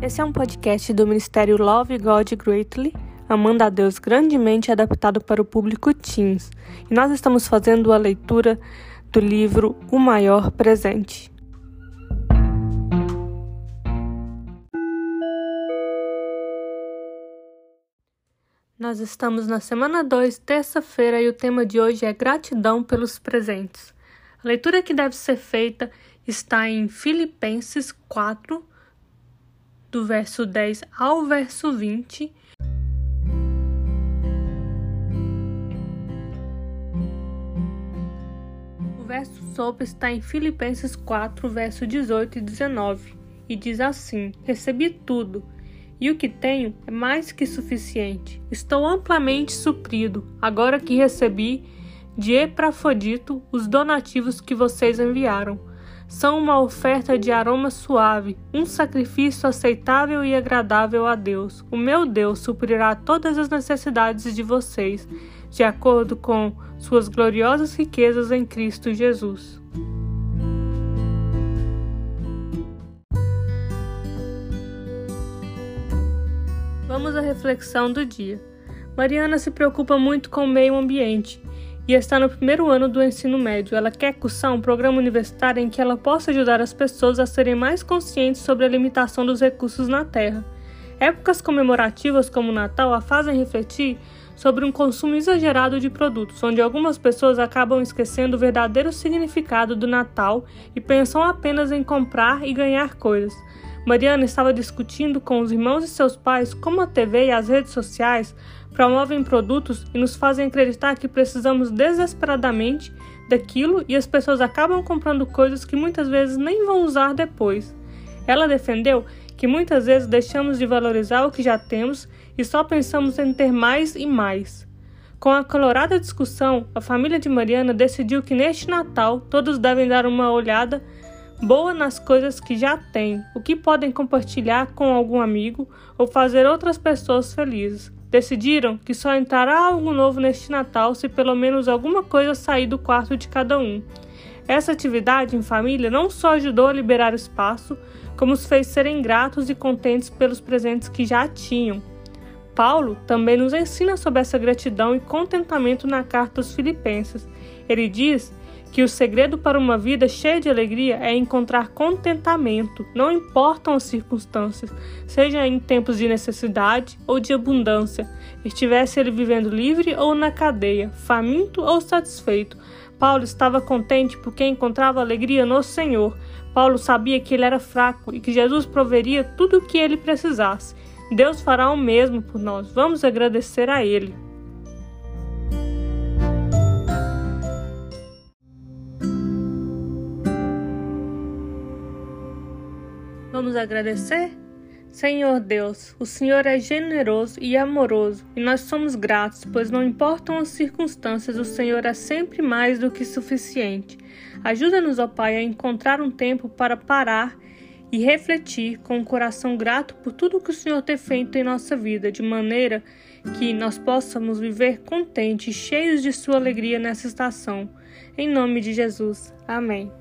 Esse é um podcast do Ministério Love God Greatly, Amando a Deus grandemente adaptado para o público teens. E nós estamos fazendo a leitura do livro O Maior Presente. Nós estamos na semana 2, terça-feira, e o tema de hoje é gratidão pelos presentes. A leitura que deve ser feita está em Filipenses 4, do verso 10 ao verso 20. O verso sobre está em Filipenses 4, verso 18 e 19, e diz assim: Recebi tudo, e o que tenho é mais que suficiente. Estou amplamente suprido, agora que recebi de Epafrodito os donativos que vocês enviaram são uma oferta de aroma suave, um sacrifício aceitável e agradável a Deus. O meu Deus suprirá todas as necessidades de vocês, de acordo com suas gloriosas riquezas em Cristo Jesus. Vamos à reflexão do dia. Mariana se preocupa muito com o meio ambiente e está no primeiro ano do ensino médio. Ela quer cursar um programa universitário em que ela possa ajudar as pessoas a serem mais conscientes sobre a limitação dos recursos na Terra. Épocas comemorativas como o Natal a fazem refletir sobre um consumo exagerado de produtos, onde algumas pessoas acabam esquecendo o verdadeiro significado do Natal e pensam apenas em comprar e ganhar coisas. Mariana estava discutindo com os irmãos e seus pais como a TV e as redes sociais promovem produtos e nos fazem acreditar que precisamos desesperadamente daquilo e as pessoas acabam comprando coisas que muitas vezes nem vão usar depois. Ela defendeu que muitas vezes deixamos de valorizar o que já temos e só pensamos em ter mais e mais. Com a colorada discussão, a família de Mariana decidiu que neste Natal todos devem dar uma olhada boa nas coisas que já têm, o que podem compartilhar com algum amigo ou fazer outras pessoas felizes. Decidiram que só entrará algo novo neste Natal se pelo menos alguma coisa sair do quarto de cada um. Essa atividade em família não só ajudou a liberar espaço, como os fez serem gratos e contentes pelos presentes que já tinham. Paulo também nos ensina sobre essa gratidão e contentamento na carta aos Filipenses. Ele diz que o segredo para uma vida cheia de alegria é encontrar contentamento, não importam as circunstâncias, seja em tempos de necessidade ou de abundância, estivesse ele vivendo livre ou na cadeia, faminto ou satisfeito. Paulo estava contente porque encontrava alegria no Senhor. Paulo sabia que ele era fraco e que Jesus proveria tudo o que ele precisasse. Deus fará o mesmo por nós. Vamos agradecer a ele. Vamos agradecer? Senhor Deus, o Senhor é generoso e amoroso, e nós somos gratos, pois não importam as circunstâncias, o Senhor é sempre mais do que suficiente. Ajuda-nos, ó Pai, a encontrar um tempo para parar e refletir com um coração grato por tudo que o Senhor tem feito em nossa vida, de maneira que nós possamos viver contentes, cheios de Sua alegria nessa estação. Em nome de Jesus. Amém.